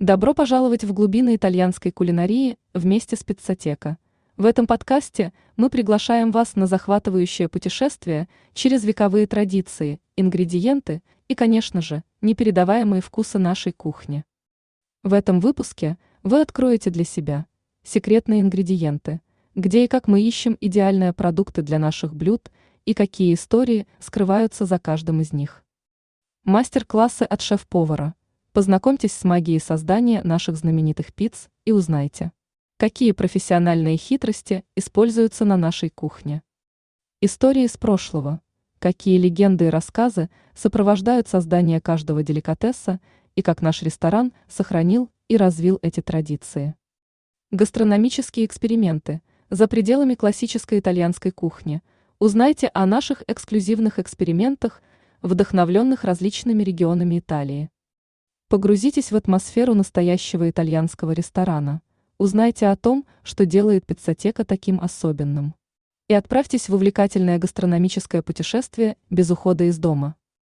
Добро пожаловать в глубины итальянской кулинарии вместе с Пиццотека. В этом подкасте мы приглашаем вас на захватывающее путешествие через вековые традиции, ингредиенты и, конечно же, непередаваемые вкусы нашей кухни. В этом выпуске вы откроете для себя секретные ингредиенты, где и как мы ищем идеальные продукты для наших блюд и какие истории скрываются за каждым из них. Мастер-классы от шеф-повара – Познакомьтесь с магией создания наших знаменитых пиц и узнайте, какие профессиональные хитрости используются на нашей кухне. Истории из прошлого. Какие легенды и рассказы сопровождают создание каждого деликатеса и как наш ресторан сохранил и развил эти традиции. Гастрономические эксперименты. За пределами классической итальянской кухни. Узнайте о наших эксклюзивных экспериментах, вдохновленных различными регионами Италии. Погрузитесь в атмосферу настоящего итальянского ресторана. Узнайте о том, что делает пиццотека таким особенным. И отправьтесь в увлекательное гастрономическое путешествие без ухода из дома.